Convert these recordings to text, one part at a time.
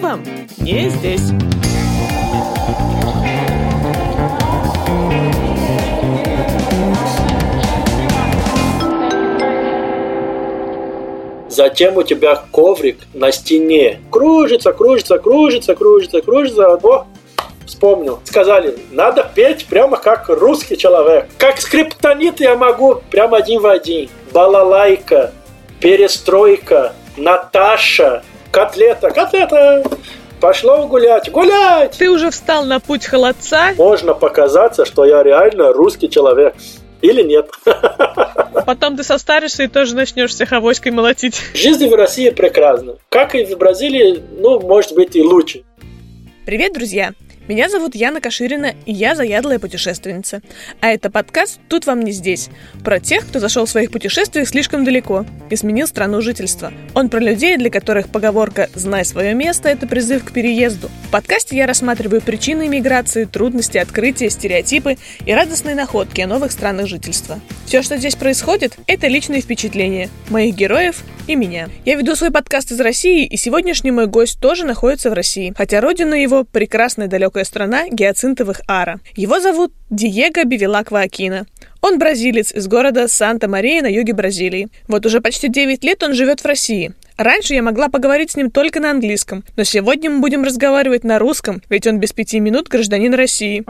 вам не здесь. Затем у тебя коврик на стене. Кружится, кружится, кружится, кружится, кружится. О, вспомнил. Сказали, надо петь прямо как русский человек. Как скриптонит я могу, прямо один в один. Балалайка, перестройка, Наташа, котлета, котлета. Пошло гулять, гулять! Ты уже встал на путь холодца? Можно показаться, что я реально русский человек. Или нет. Потом ты состаришься и тоже начнешь всех авоськой молотить. Жизнь в России прекрасна. Как и в Бразилии, ну, может быть, и лучше. Привет, друзья! Меня зовут Яна Каширина, и я заядлая путешественница. А это подкаст «Тут вам не здесь» про тех, кто зашел в своих путешествиях слишком далеко и сменил страну жительства. Он про людей, для которых поговорка «знай свое место» — это призыв к переезду. В подкасте я рассматриваю причины иммиграции, трудности открытия, стереотипы и радостные находки о новых странах жительства. Все, что здесь происходит, это личные впечатления моих героев и меня. Я веду свой подкаст из России, и сегодняшний мой гость тоже находится в России, хотя родина его — прекрасная далекая страна гиацинтовых ара. Его зовут Диего Бивилаква Акина. Он бразилец из города Санта-Мария на юге Бразилии. Вот уже почти 9 лет он живет в России. Раньше я могла поговорить с ним только на английском, но сегодня мы будем разговаривать на русском, ведь он без пяти минут гражданин России.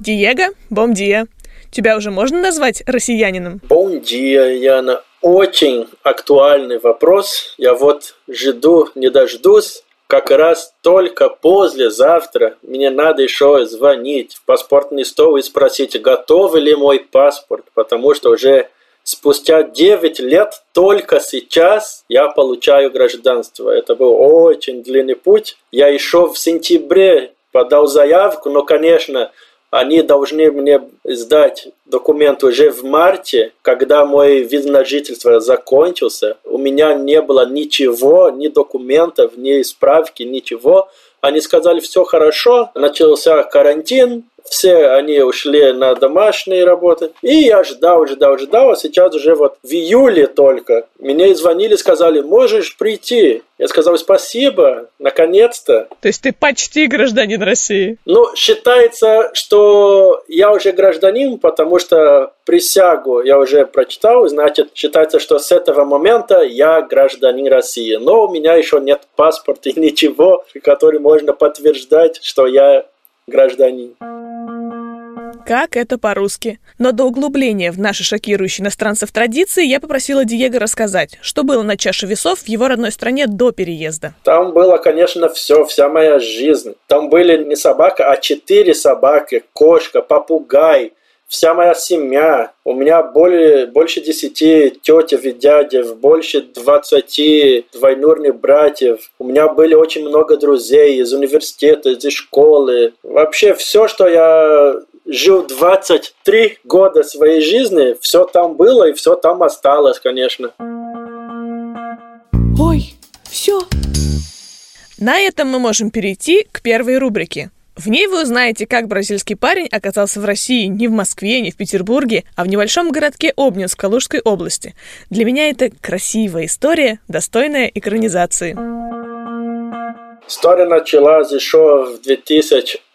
Диего, бом диа. Тебя уже можно назвать россиянином? Бом диа, Яна. Очень актуальный вопрос. Я вот жду, не дождусь. Как раз только послезавтра мне надо еще звонить в паспортный стол и спросить, готов ли мой паспорт, потому что уже спустя 9 лет только сейчас я получаю гражданство. Это был очень длинный путь. Я еще в сентябре подал заявку, но, конечно, они должны мне сдать документ уже в марте, когда мой вид на жительство закончился. У меня не было ничего, ни документов, ни справки, ничего. Они сказали, все хорошо, начался карантин, все они ушли на домашние работы. И я ждал, ждал, ждал, а сейчас уже вот в июле только. Мне звонили, сказали, можешь прийти. Я сказал, спасибо, наконец-то. То есть ты почти гражданин России? Ну, считается, что я уже гражданин, потому что присягу я уже прочитал, значит, считается, что с этого момента я гражданин России. Но у меня еще нет паспорта и ничего, который можно подтверждать, что я гражданин. Как это по-русски? Но до углубления в наши шокирующие иностранцев традиции я попросила Диего рассказать, что было на чаше весов в его родной стране до переезда. Там было, конечно, все, вся моя жизнь. Там были не собака, а четыре собаки, кошка, попугай, вся моя семья. У меня более, больше десяти тетев и дядев, больше двадцати двойнурных братьев. У меня были очень много друзей из университета, из школы. Вообще все, что я жил 23 года своей жизни, все там было и все там осталось, конечно. Ой, все. На этом мы можем перейти к первой рубрике. В ней вы узнаете, как бразильский парень оказался в России не в Москве, не в Петербурге, а в небольшом городке Обнинск Калужской области. Для меня это красивая история, достойная экранизации. История началась еще в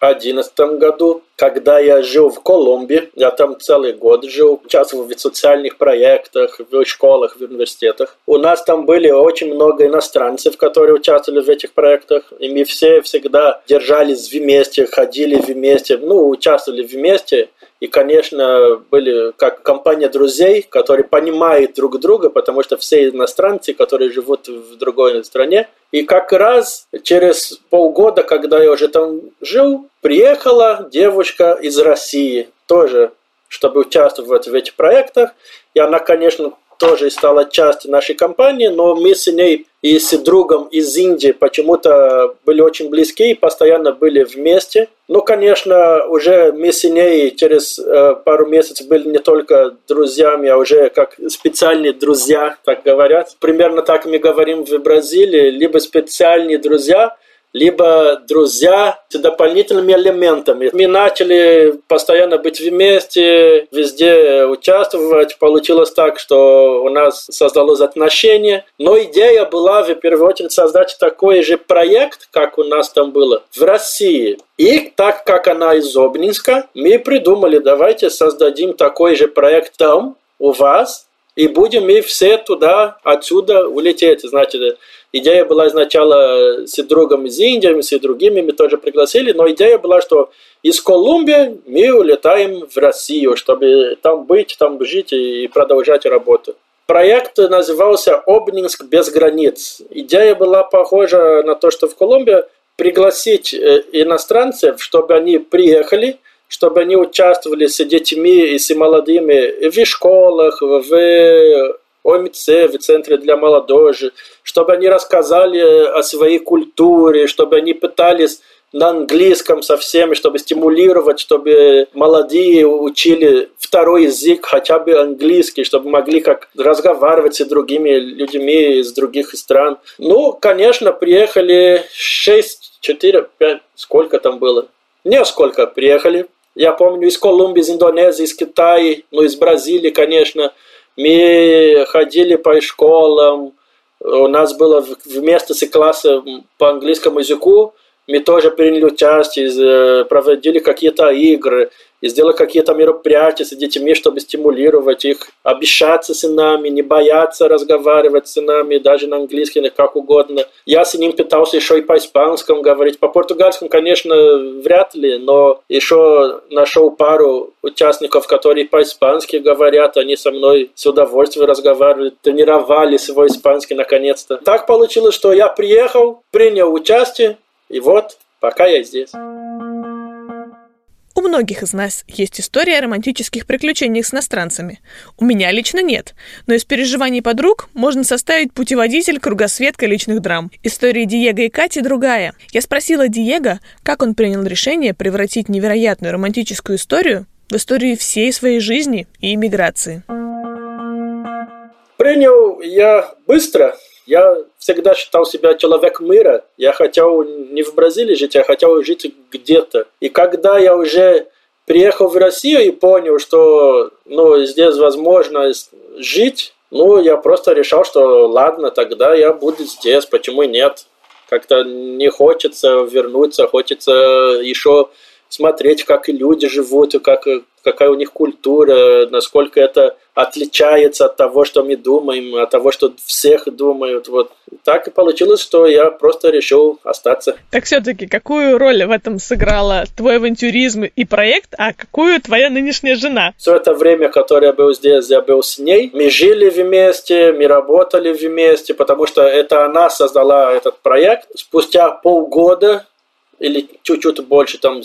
2011 году, когда я жил в Колумбии. Я там целый год жил, участвовал в социальных проектах, в школах, в университетах. У нас там были очень много иностранцев, которые участвовали в этих проектах. И мы все всегда держались вместе, ходили вместе, ну, участвовали вместе. И, конечно, были как компания друзей, которые понимают друг друга, потому что все иностранцы, которые живут в другой стране. И как раз через полгода, когда я уже там жил, приехала девушка из России тоже, чтобы участвовать в этих проектах. И она, конечно, тоже стала частью нашей компании, но мы с ней и с другом из Индии почему-то были очень близки и постоянно были вместе. Ну, конечно, уже мы с ней через э, пару месяцев были не только друзьями, а уже как специальные друзья, так говорят. Примерно так мы говорим в Бразилии, либо специальные друзья, либо друзья с дополнительными элементами. Мы начали постоянно быть вместе, везде участвовать. Получилось так, что у нас создалось отношение. Но идея была в первую очередь создать такой же проект, как у нас там было, в России. И так как она из Обнинска, мы придумали, давайте создадим такой же проект там, у вас, и будем мы все туда, отсюда улететь. Значит, идея была сначала с другом из Индии, с другими мы тоже пригласили, но идея была, что из Колумбии мы улетаем в Россию, чтобы там быть, там жить и продолжать работу. Проект назывался «Обнинск без границ». Идея была похожа на то, что в Колумбии пригласить э, иностранцев, чтобы они приехали – чтобы они участвовали с детьми и с молодыми в школах, в ОМЦ, в Центре для молодежи, чтобы они рассказали о своей культуре, чтобы они пытались на английском совсем, чтобы стимулировать, чтобы молодые учили второй язык, хотя бы английский, чтобы могли как разговаривать с другими людьми из других стран. Ну, конечно, приехали 6, 4, 5, сколько там было? Несколько приехали. Я помню из Колумбии, из Индонезии, из Китая, ну, из Бразилии, конечно. Мы ходили по школам, у нас было вместе с классом по английскому языку, мы тоже приняли участие, проводили какие-то игры и сделать какие-то мероприятия с детьми, чтобы стимулировать их, обещаться с нами, не бояться разговаривать с нами, даже на английском как угодно. Я с ним пытался еще и по-испанскому говорить. По-португальскому, конечно, вряд ли, но еще нашел пару участников, которые по-испански говорят, они со мной с удовольствием разговаривали, тренировали свой испанский наконец-то. Так получилось, что я приехал, принял участие, и вот, пока я здесь. У многих из нас есть история о романтических приключениях с иностранцами. У меня лично нет, но из переживаний подруг можно составить путеводитель кругосветка личных драм. История Диего и Кати другая. Я спросила Диего, как он принял решение превратить невероятную романтическую историю в историю всей своей жизни и иммиграции. Принял я быстро, я всегда считал себя человек мира. Я хотел не в Бразилии жить, я хотел жить где-то. И когда я уже приехал в Россию и понял, что ну, здесь возможно жить, ну, я просто решил, что ладно, тогда я буду здесь, почему нет? Как-то не хочется вернуться, хочется еще смотреть, как люди живут, и как, какая у них культура, насколько это отличается от того, что мы думаем, от того, что всех думают. Вот так и получилось, что я просто решил остаться. Так все-таки какую роль в этом сыграла твой авантюризм и проект, а какую твоя нынешняя жена? Все это время, которое я был здесь, я был с ней. Мы жили вместе, мы работали вместе, потому что это она создала этот проект. Спустя полгода или чуть-чуть больше, там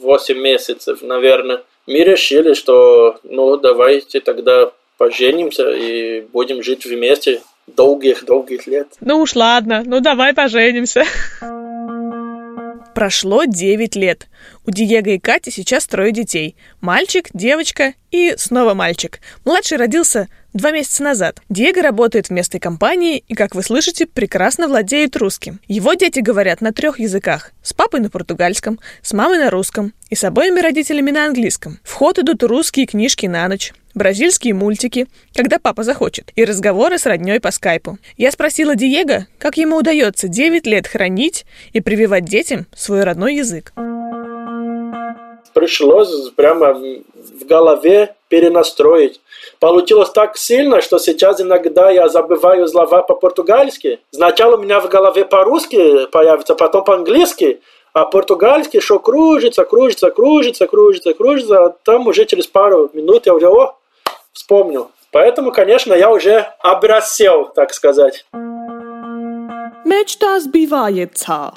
8 месяцев, наверное, мы решили, что ну давайте тогда поженимся и будем жить вместе долгих-долгих лет. Ну уж ладно, ну давай поженимся. Прошло 9 лет. У Диего и Кати сейчас трое детей. Мальчик, девочка и снова мальчик. Младший родился два месяца назад. Диего работает в местной компании и, как вы слышите, прекрасно владеет русским. Его дети говорят на трех языках. С папой на португальском, с мамой на русском и с обоими родителями на английском. В ход идут русские книжки на ночь бразильские мультики, когда папа захочет, и разговоры с родней по скайпу. Я спросила Диего, как ему удается 9 лет хранить и прививать детям свой родной язык. Пришлось прямо в голове перенастроить. Получилось так сильно, что сейчас иногда я забываю слова по-португальски. Сначала у меня в голове по-русски появится, потом по-английски, а португальский что кружится, кружится, кружится, кружится, кружится, а там уже через пару минут я уже, о, вспомнил. Поэтому, конечно, я уже обрасел, так сказать. Мечта сбивается.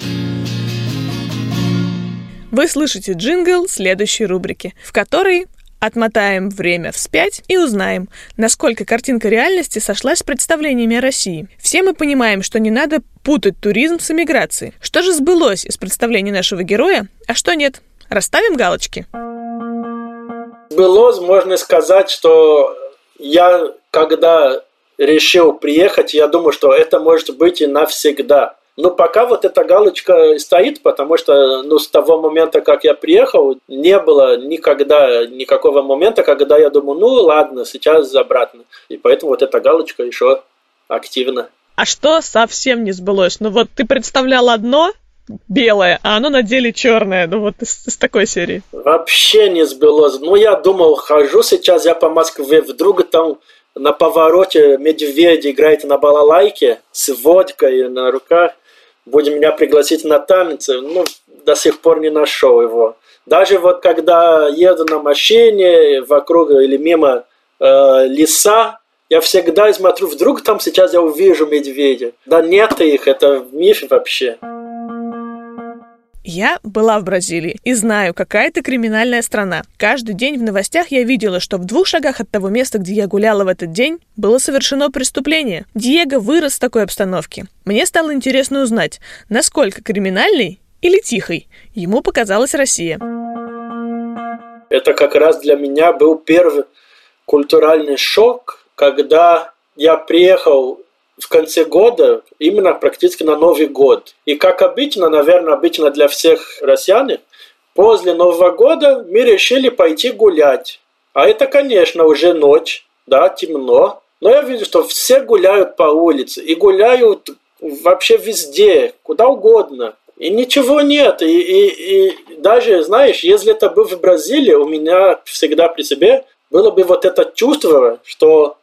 Вы слышите джингл следующей рубрики, в которой отмотаем время вспять и узнаем, насколько картинка реальности сошлась с представлениями о России. Все мы понимаем, что не надо путать туризм с эмиграцией. Что же сбылось из представлений нашего героя, а что нет? Расставим галочки. Сбылось, можно сказать, что я, когда решил приехать, я думаю, что это может быть и навсегда. Но пока вот эта галочка стоит, потому что ну, с того момента, как я приехал, не было никогда никакого момента, когда я думаю, ну ладно, сейчас обратно. И поэтому вот эта галочка еще активна. А что совсем не сбылось? Ну вот ты представлял одно, белое, а оно на деле черное. Ну вот из, из такой серии. Вообще не сбылось. Ну я думал, хожу сейчас я по Москве, вдруг там на повороте медведь играет на балалайке с водкой на руках. Будем меня пригласить на танцы. Ну, до сих пор не нашел его. Даже вот когда еду на машине вокруг или мимо э, леса, я всегда смотрю, вдруг там сейчас я увижу медведя. Да нет их, это миф вообще. Я была в Бразилии и знаю, какая это криминальная страна. Каждый день в новостях я видела, что в двух шагах от того места, где я гуляла в этот день, было совершено преступление. Диего вырос в такой обстановке. Мне стало интересно узнать, насколько криминальный или тихой ему показалась Россия. Это как раз для меня был первый культуральный шок, когда я приехал в конце года, именно практически на Новый год. И как обычно, наверное, обычно для всех россиян, после Нового года мы решили пойти гулять. А это, конечно, уже ночь, да, темно. Но я вижу, что все гуляют по улице и гуляют вообще везде, куда угодно. И ничего нет. И, и, и даже, знаешь, если это был в Бразилии, у меня всегда при себе было бы вот это чувство, что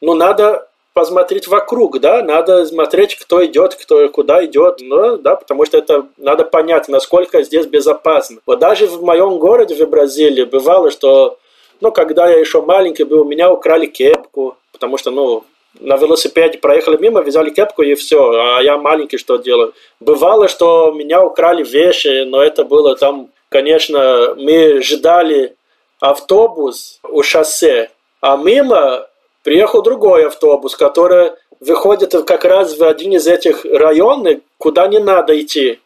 ну, надо посмотреть вокруг, да, надо смотреть, кто идет, кто куда идет, ну, да, потому что это надо понять, насколько здесь безопасно. Вот даже в моем городе, в Бразилии, бывало, что, ну, когда я еще маленький был, у меня украли кепку, потому что, ну, на велосипеде проехали мимо, взяли кепку и все, а я маленький что делаю. Бывало, что меня украли вещи, но это было там, конечно, мы ждали автобус у шоссе, а мимо приехал другой автобус, который выходит как раз в один из этих районов, куда не надо идти.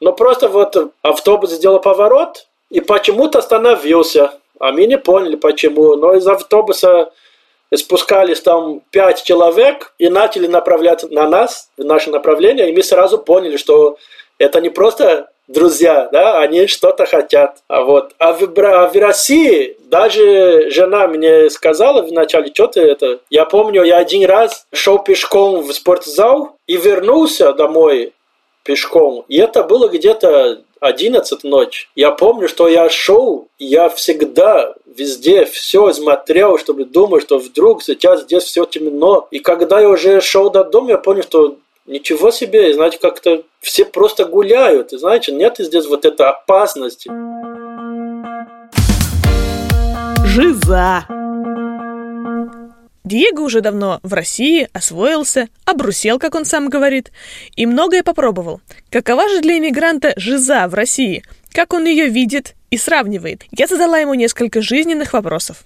Но просто вот автобус сделал поворот и почему-то остановился. А мы не поняли почему. Но из автобуса спускались там пять человек и начали направляться на нас, в наше направление, и мы сразу поняли, что это не просто друзья, да, они что-то хотят. А вот, а в, а в России даже жена мне сказала вначале, что ты это... Я помню, я один раз шел пешком в спортзал и вернулся домой пешком. И это было где-то 11 ночь. Я помню, что я шел, я всегда везде все смотрел, чтобы думать, что вдруг сейчас здесь все темно. И когда я уже шел до дома, я понял, что Ничего себе, знаете, как-то все просто гуляют, и знаете, нет здесь вот этой опасности. Жиза! Диего уже давно в России освоился, обрусел, как он сам говорит, и многое попробовал. Какова же для иммигранта жиза в России? Как он ее видит и сравнивает? Я задала ему несколько жизненных вопросов.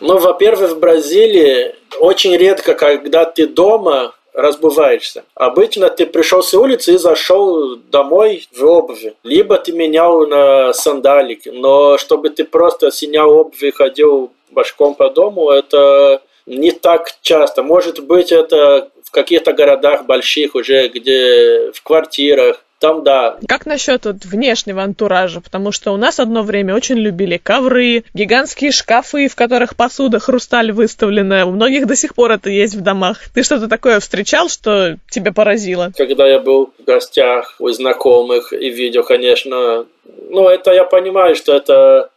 Ну, во-первых, в Бразилии очень редко, когда ты дома, разбываешься. Обычно ты пришел с улицы и зашел домой в обуви. Либо ты менял на сандалики. Но чтобы ты просто снял обувь и ходил башком по дому, это не так часто. Может быть, это в каких-то городах больших уже, где в квартирах, там да. Как насчет вот внешнего антуража? Потому что у нас одно время очень любили ковры, гигантские шкафы, в которых посуда, хрусталь выставлена. У многих до сих пор это есть в домах. Ты что-то такое встречал, что тебя поразило? Когда я был в гостях у знакомых и видел, конечно, ну это я понимаю, что это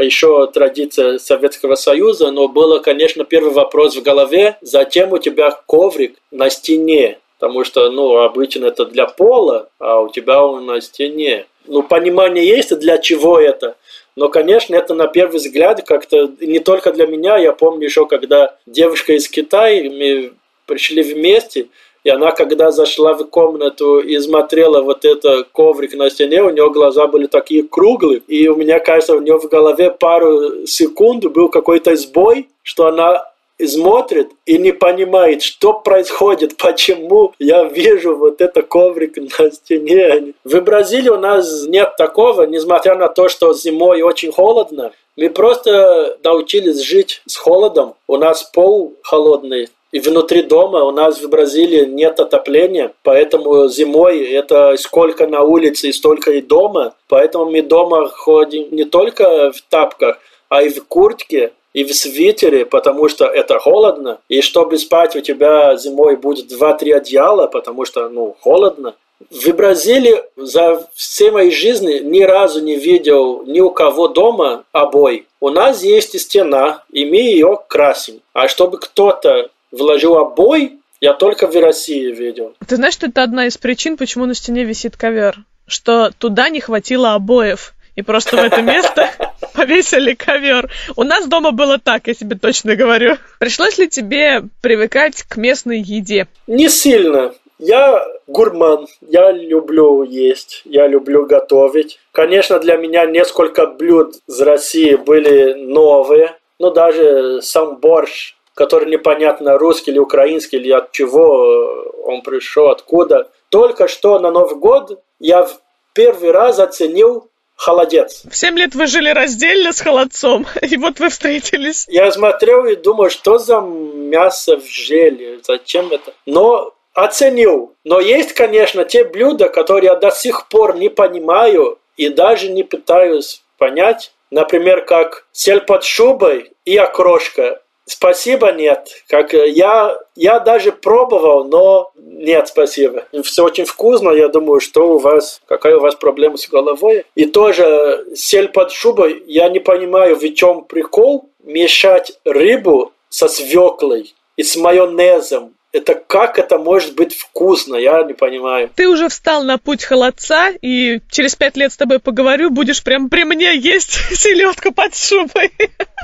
еще традиция Советского Союза, но было, конечно, первый вопрос в голове, зачем у тебя коврик на стене? Потому что, ну, обычно это для пола, а у тебя он на стене. Ну, понимание есть, для чего это. Но, конечно, это на первый взгляд как-то не только для меня. Я помню еще, когда девушка из Китая, мы пришли вместе, и она, когда зашла в комнату и смотрела вот это коврик на стене, у нее глаза были такие круглые. И у меня, кажется, у нее в голове пару секунд был какой-то сбой, что она смотрит и не понимает, что происходит, почему я вижу вот это коврик на стене. В Бразилии у нас нет такого, несмотря на то, что зимой очень холодно. Мы просто научились жить с холодом. У нас пол холодный, и внутри дома. У нас в Бразилии нет отопления, поэтому зимой это сколько на улице и столько и дома. Поэтому мы дома ходим не только в тапках, а и в куртке, и в свитере, потому что это холодно. И чтобы спать, у тебя зимой будет 2-3 одеяла, потому что, ну, холодно. В Бразилии за всей моей жизни ни разу не видел ни у кого дома обои. У нас есть стена, и мы ее красим. А чтобы кто-то вложил обои, я только в России видел. Ты знаешь, что это одна из причин, почему на стене висит ковер? Что туда не хватило обоев. И просто в это место повесили ковер. У нас дома было так, я тебе точно говорю. Пришлось ли тебе привыкать к местной еде? Не сильно. Я гурман, я люблю есть, я люблю готовить. Конечно, для меня несколько блюд из России были новые, но даже сам борщ, который непонятно русский или украинский, или от чего он пришел, откуда. Только что на Новый год я в первый раз оценил холодец. В семь лет вы жили раздельно с холодцом, и вот вы встретились. Я смотрел и думал, что за мясо в желе, зачем это? Но оценил. Но есть, конечно, те блюда, которые я до сих пор не понимаю и даже не пытаюсь понять. Например, как сель под шубой и окрошка. Спасибо, нет. Как я, я даже пробовал, но нет, спасибо. Все очень вкусно. Я думаю, что у вас, какая у вас проблема с головой. И тоже сель под шубой. Я не понимаю, в чем прикол мешать рыбу со свеклой и с майонезом это как это может быть вкусно, я не понимаю. Ты уже встал на путь холодца, и через пять лет с тобой поговорю, будешь прям при мне есть селедку под шубой.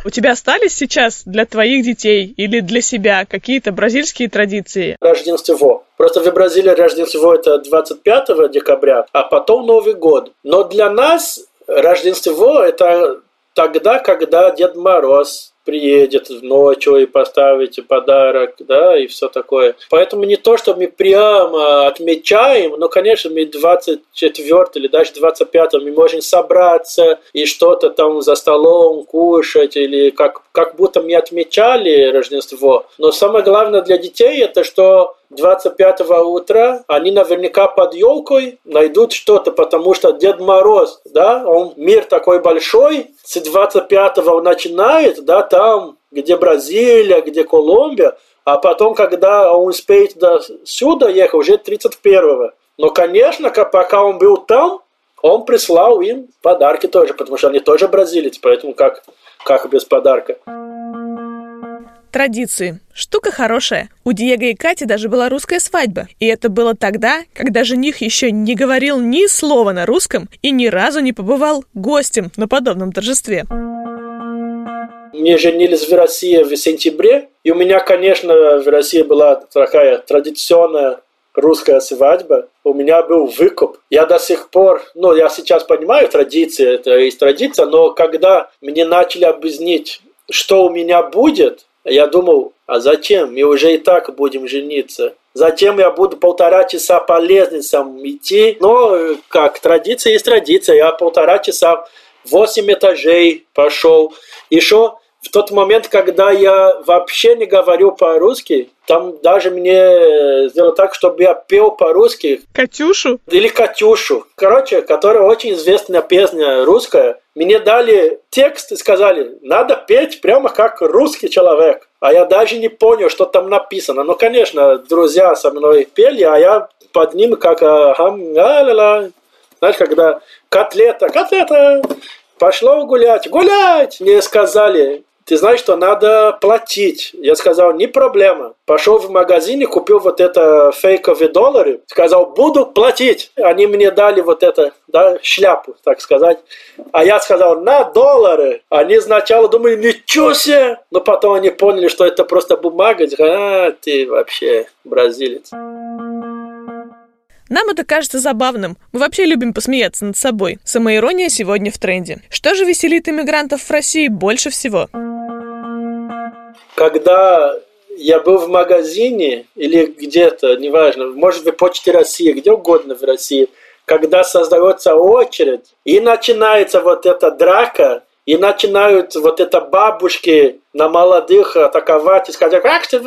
У тебя остались сейчас для твоих детей или для себя какие-то бразильские традиции? Рождество. Просто в Бразилии Рождество это 25 декабря, а потом Новый год. Но для нас Рождество это тогда, когда Дед Мороз приедет ночью и поставите подарок, да, и все такое. Поэтому не то, что мы прямо отмечаем, но, конечно, мы 24 или даже 25 мы можем собраться и что-то там за столом кушать, или как, как будто мы отмечали Рождество. Но самое главное для детей это, что 25 утра они наверняка под елкой найдут что-то, потому что Дед Мороз, да, он мир такой большой, с 25 он начинает, да, там, где Бразилия, где Колумбия, а потом, когда он успеет до сюда ехать, уже 31-го. Но, конечно, пока он был там, он прислал им подарки тоже, потому что они тоже бразилец, поэтому как, как без подарка. Традиции. Штука хорошая. У Диего и Кати даже была русская свадьба. И это было тогда, когда жених еще не говорил ни слова на русском и ни разу не побывал гостем на подобном торжестве. Мы женились в России в сентябре, и у меня, конечно, в России была такая традиционная русская свадьба, у меня был выкуп. Я до сих пор, ну, я сейчас понимаю традиции, это есть традиция, но когда мне начали объяснить, что у меня будет, я думал, а зачем? Мы уже и так будем жениться. Затем я буду полтора часа по лестницам идти. Но как традиция есть традиция. Я полтора часа восемь этажей пошел. Еще в тот момент, когда я вообще не говорю по-русски, там даже мне сделали так, чтобы я пел по-русски. Катюшу? Или Катюшу. Короче, которая очень известная песня русская. Мне дали текст и сказали, надо петь прямо как русский человек. А я даже не понял, что там написано. Ну, конечно, друзья со мной пели, а я под ним как ахам, ла Знаешь, когда котлета, котлета, пошло гулять, гулять! Мне сказали, ты знаешь, что надо платить. Я сказал, не проблема. Пошел в магазин и купил вот это фейковые доллары. Сказал, буду платить. Они мне дали вот это, да, шляпу, так сказать. А я сказал, на доллары. Они сначала думали, ничего себе. Но потом они поняли, что это просто бумага. А, ты вообще бразилец. Нам это кажется забавным. Мы вообще любим посмеяться над собой. Самоирония сегодня в тренде. Что же веселит иммигрантов в России больше всего? Когда я был в магазине или где-то, неважно, может быть, Почте России, где угодно в России, когда создается очередь и начинается вот эта драка, и начинают вот это бабушки на молодых атаковать и сказать, как ты...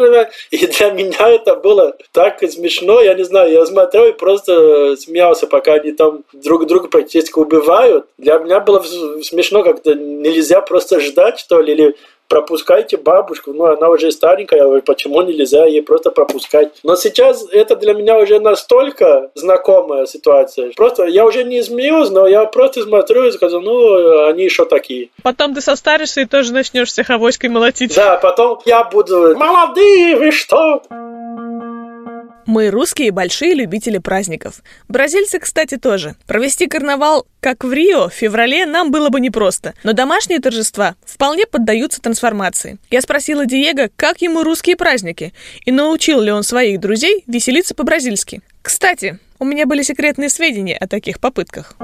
И для меня это было так смешно, я не знаю, я смотрел и просто смеялся, пока они там друг друга практически убивают. Для меня было смешно, как-то нельзя просто ждать, что ли, или пропускайте бабушку, ну она уже старенькая, почему нельзя ей просто пропускать. Но сейчас это для меня уже настолько знакомая ситуация. Просто я уже не смеюсь, но я просто смотрю и скажу, ну они еще такие. Потом ты состаришься и тоже начнешь всех авоськой молотить. Да, потом я буду, молодые, вы что? Мы русские большие любители праздников. Бразильцы, кстати, тоже. Провести карнавал, как в Рио, в феврале нам было бы непросто. Но домашние торжества вполне поддаются трансформации. Я спросила Диего, как ему русские праздники, и научил ли он своих друзей веселиться по-бразильски. Кстати, у меня были секретные сведения о таких попытках.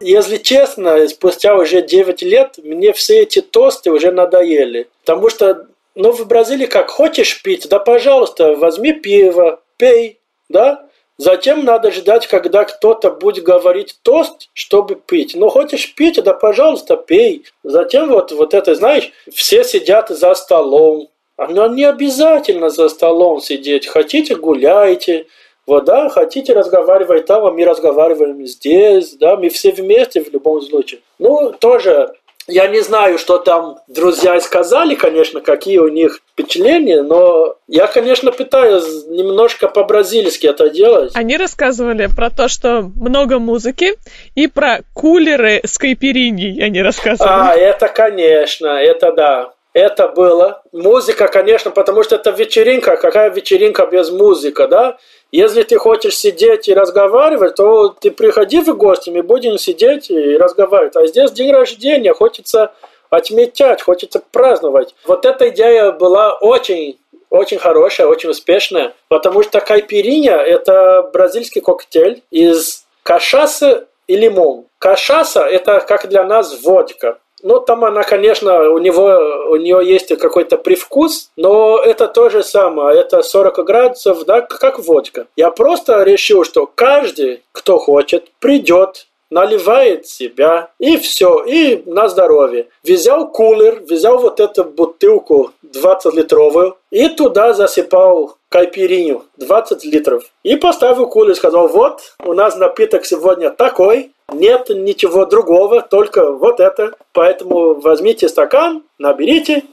Если честно, спустя уже 9 лет мне все эти тосты уже надоели. Потому что ну, в Бразилии как хочешь пить, да, пожалуйста, возьми пиво, пей, да? Затем надо ждать, когда кто-то будет говорить тост, чтобы пить. Ну, хочешь пить, да, пожалуйста, пей. Затем вот, вот это, знаешь, все сидят за столом. Но не обязательно за столом сидеть. Хотите, гуляйте. Вот, да, хотите разговаривать там, а мы разговариваем здесь, да, мы все вместе в любом случае. Ну, тоже я не знаю, что там друзья сказали, конечно, какие у них впечатления, но я, конечно, пытаюсь немножко по-бразильски это делать. Они рассказывали про то, что много музыки, и про кулеры с кайпериней они рассказывали. А, это, конечно, это да. Это было. Музыка, конечно, потому что это вечеринка. Какая вечеринка без музыки, да? Если ты хочешь сидеть и разговаривать, то ты приходи в гости, мы будем сидеть и разговаривать. А здесь день рождения, хочется отметять, хочется праздновать. Вот эта идея была очень очень хорошая, очень успешная, потому что кайпиринья – это бразильский коктейль из кашасы и лимон. Кашаса – это как для нас водка. Ну, там она, конечно, у него, у нее есть какой-то привкус, но это то же самое, это 40 градусов, да, как водка. Я просто решил, что каждый, кто хочет, придет, наливает себя, и все, и на здоровье. Взял кулер, взял вот эту бутылку 20-литровую, и туда засыпал кайпириню 20 литров. И поставил кулер, сказал, вот, у нас напиток сегодня такой, нет ничего другого, только вот это. Поэтому возьмите стакан, наберите,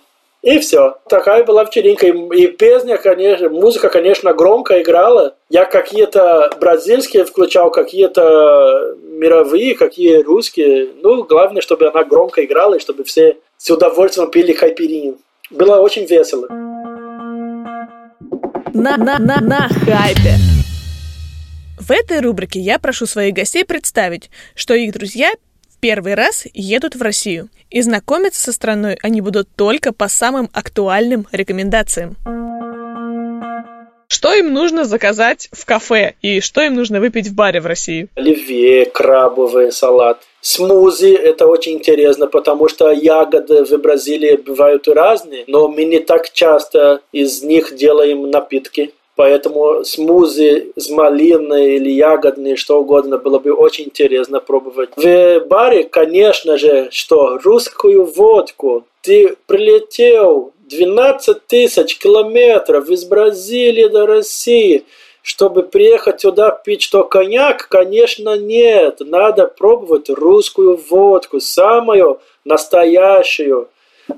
и все. Такая была вечеринка. И песня, конечно, музыка, конечно, громко играла. Я какие-то бразильские включал, какие-то мировые, какие русские. Ну, главное, чтобы она громко играла, и чтобы все с удовольствием пили хайпериню. Было очень весело. На, на, на, на хайпе. В этой рубрике я прошу своих гостей представить, что их друзья первый раз едут в Россию. И знакомиться со страной они будут только по самым актуальным рекомендациям. Что им нужно заказать в кафе и что им нужно выпить в баре в России? Оливье, крабовый салат. Смузи – это очень интересно, потому что ягоды в Бразилии бывают разные, но мы не так часто из них делаем напитки. Поэтому смузи с малиной или ягодные, что угодно, было бы очень интересно пробовать. В баре, конечно же, что русскую водку. Ты прилетел 12 тысяч километров из Бразилии до России, чтобы приехать сюда пить что коньяк? Конечно, нет. Надо пробовать русскую водку, самую настоящую.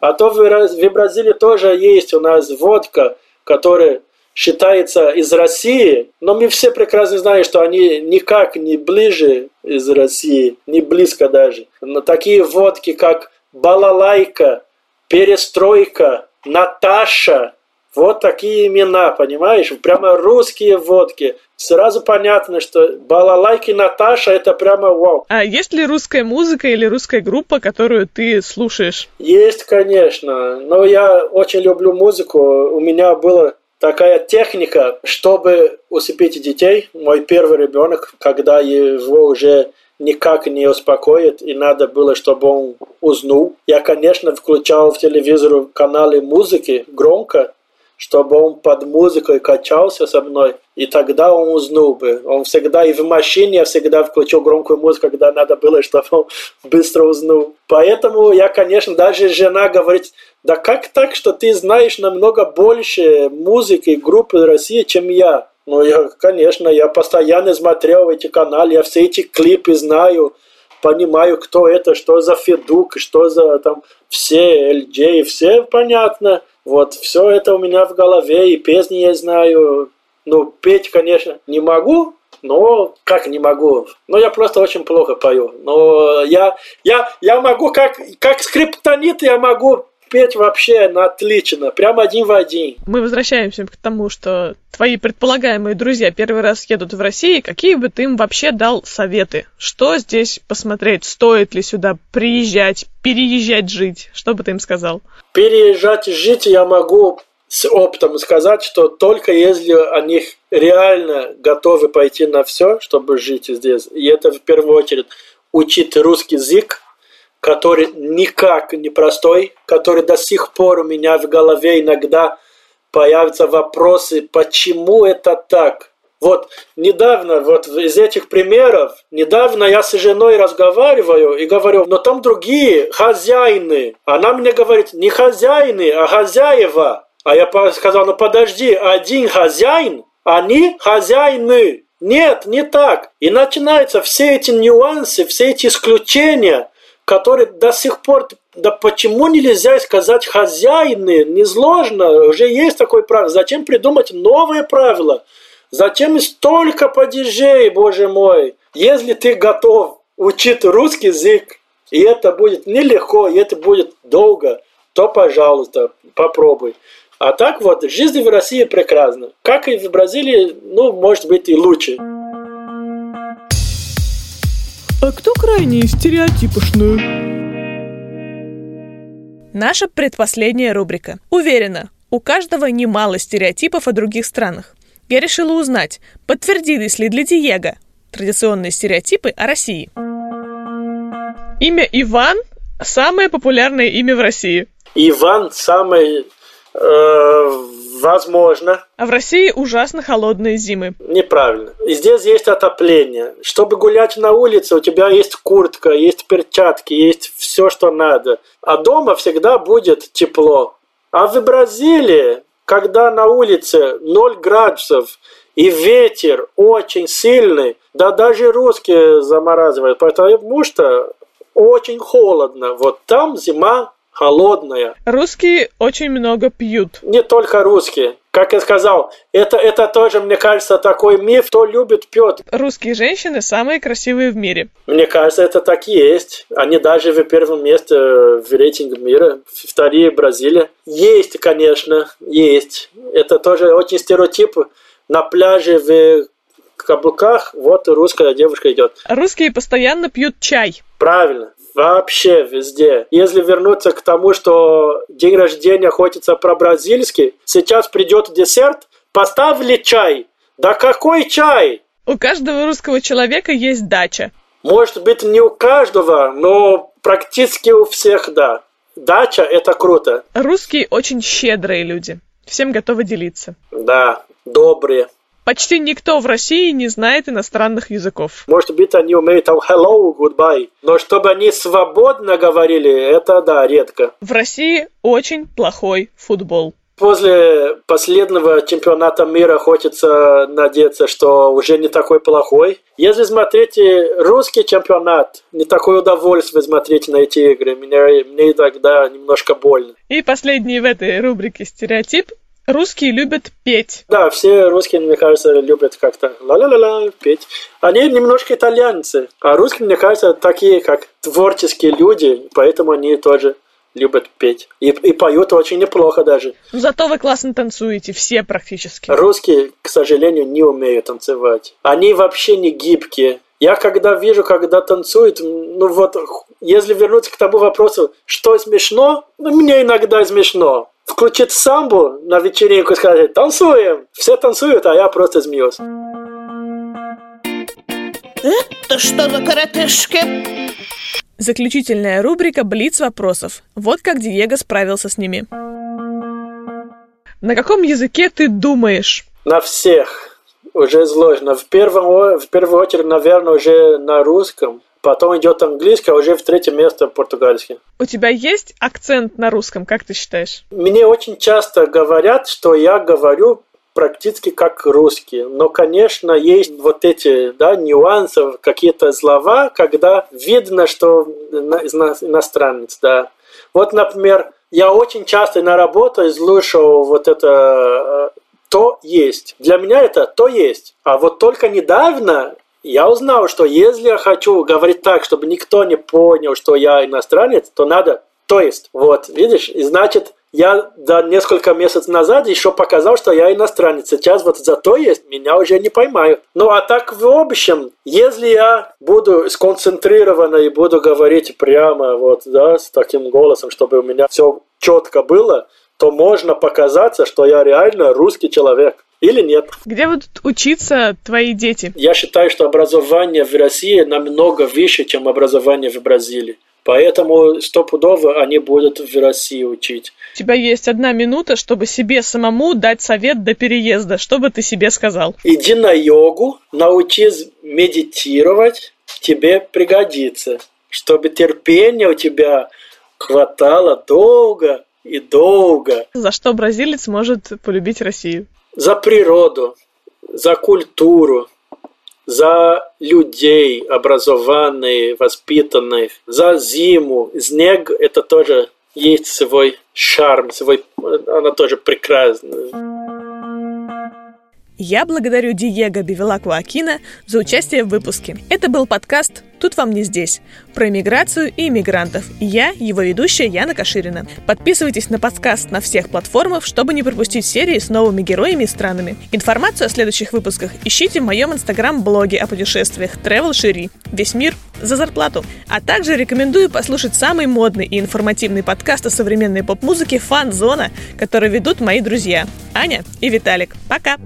А то в Бразилии тоже есть у нас водка, которая считается из России, но мы все прекрасно знаем, что они никак не ближе из России, не близко даже. Но такие водки, как Балалайка, Перестройка, Наташа, вот такие имена, понимаешь? Прямо русские водки. Сразу понятно, что Балалайки Наташа это прямо вау. А есть ли русская музыка или русская группа, которую ты слушаешь? Есть, конечно. Но я очень люблю музыку. У меня было такая техника, чтобы усыпить детей. Мой первый ребенок, когда его уже никак не успокоит, и надо было, чтобы он уснул. Я, конечно, включал в телевизор каналы музыки громко, чтобы он под музыкой качался со мной. и тогда он уснул бы. Он всегда и в машине я всегда включил громкую музыку, когда надо было, чтобы он быстро уснул. Поэтому я, конечно, даже жена говорит, да как так, что ты знаешь намного больше музыки группы России, чем я? Ну, я, конечно, я постоянно смотрел эти каналы, я все эти клипы знаю, понимаю, кто это, что за Федук, что за там все LJ, все понятно. Вот, все это у меня в голове, и песни я знаю. Ну, петь, конечно, не могу, но как не могу? Ну, я просто очень плохо пою. Но я, я, я могу, как, как скриптонит, я могу петь вообще на отлично, прям один в один. Мы возвращаемся к тому, что твои предполагаемые друзья первый раз едут в Россию, какие бы ты им вообще дал советы? Что здесь посмотреть? Стоит ли сюда приезжать, переезжать жить? Что бы ты им сказал? Переезжать жить я могу с опытом сказать, что только если они реально готовы пойти на все, чтобы жить здесь, и это в первую очередь учить русский язык, который никак не простой, который до сих пор у меня в голове иногда появятся вопросы, почему это так. Вот недавно, вот из этих примеров, недавно я с женой разговариваю и говорю, но там другие хозяины. Она мне говорит, не хозяины, а хозяева. А я сказал, ну подожди, один хозяин, они хозяины. Нет, не так. И начинаются все эти нюансы, все эти исключения – который до сих пор, да почему нельзя сказать хозяины, несложно, уже есть такое правило, зачем придумать новые правила? Зачем столько падежей, боже мой? Если ты готов учить русский язык, и это будет нелегко, и это будет долго, то, пожалуйста, попробуй. А так вот, жизнь в России прекрасна. Как и в Бразилии, ну, может быть, и лучше. А кто крайне стереотипошную? Наша предпоследняя рубрика. Уверена, у каждого немало стереотипов о других странах. Я решила узнать, подтвердились ли для Диего традиционные стереотипы о России. Имя Иван – самое популярное имя в России. Иван – самый э, Возможно. А в России ужасно холодные зимы. Неправильно. И здесь есть отопление. Чтобы гулять на улице, у тебя есть куртка, есть перчатки, есть все, что надо. А дома всегда будет тепло. А в Бразилии, когда на улице 0 градусов, и ветер очень сильный, да даже русские замораживают, потому что очень холодно. Вот там зима холодная. Русские очень много пьют. Не только русские. Как я сказал, это, это тоже, мне кажется, такой миф, кто любит пьет. Русские женщины самые красивые в мире. Мне кажется, это так и есть. Они даже в первом месте в рейтинге мира, вторые Бразилия. Есть, конечно, есть. Это тоже очень стереотип. На пляже в каблуках, вот русская девушка идет. Русские постоянно пьют чай. Правильно вообще везде. Если вернуться к тому, что день рождения охотится про бразильский, сейчас придет десерт, поставили чай. Да какой чай? У каждого русского человека есть дача. Может быть, не у каждого, но практически у всех, да. Дача – это круто. Русские очень щедрые люди. Всем готовы делиться. Да, добрые. Почти никто в России не знает иностранных языков. Может быть, они умеют там hello, goodbye. Но чтобы они свободно говорили, это да, редко. В России очень плохой футбол. После последнего чемпионата мира хочется надеяться, что уже не такой плохой. Если смотреть русский чемпионат, не такое удовольствие смотреть на эти игры. Мне, мне тогда немножко больно. И последний в этой рубрике стереотип Русские любят петь. Да, все русские, мне кажется, любят как-то ла-ла-ла-ла петь. Они немножко итальянцы, а русские, мне кажется, такие как творческие люди, поэтому они тоже любят петь. И, и поют очень неплохо даже. Зато вы классно танцуете, все практически. Русские, к сожалению, не умеют танцевать. Они вообще не гибкие. Я когда вижу, когда танцуют, ну вот, если вернуться к тому вопросу, что смешно, ну, мне иногда смешно включить самбу на вечеринку и сказать «танцуем!» Все танцуют, а я просто смеюсь. Это что за коротышки? Заключительная рубрика «Блиц вопросов». Вот как Диего справился с ними. На каком языке ты думаешь? На всех. уже сложно. В, первом, в первую очередь, наверное, уже на русском. Потом идет английский, а уже в третье место португальский. У тебя есть акцент на русском, как ты считаешь? Мне очень часто говорят, что я говорю практически как русский. Но, конечно, есть вот эти да, нюансы, какие-то слова, когда видно, что иностранец. Да. Вот, например, я очень часто на работу слушал вот это э, «то есть». Для меня это «то есть». А вот только недавно я узнал, что если я хочу говорить так, чтобы никто не понял, что я иностранец, то надо «то есть». Вот, видишь? И значит, я до несколько месяцев назад еще показал, что я иностранец. Сейчас вот за то есть, меня уже не поймают. Ну а так в общем, если я буду сконцентрирован и буду говорить прямо вот, да, с таким голосом, чтобы у меня все четко было, то можно показаться, что я реально русский человек. Или нет. Где будут учиться твои дети? Я считаю, что образование в России намного выше, чем образование в Бразилии. Поэтому стопудово они будут в России учить. У тебя есть одна минута, чтобы себе самому дать совет до переезда. Что бы ты себе сказал? Иди на йогу, научись медитировать, тебе пригодится. Чтобы терпение у тебя хватало долго и долго. За что бразилец может полюбить Россию? За природу, за культуру, за людей образованных, воспитанных, за зиму. Снег – это тоже есть свой шарм, свой, она тоже прекрасная. Я благодарю Диего Бивилаку Акина за участие в выпуске. Это был подкаст «Тут вам не здесь» про иммиграцию и иммигрантов. Я, его ведущая Яна Каширина. Подписывайтесь на подкаст на всех платформах, чтобы не пропустить серии с новыми героями и странами. Информацию о следующих выпусках ищите в моем инстаграм-блоге о путешествиях Travel Шири. Весь мир за зарплату. А также рекомендую послушать самый модный и информативный подкаст о современной поп-музыке «Фан-зона», который ведут мои друзья Аня и Виталик. Пока!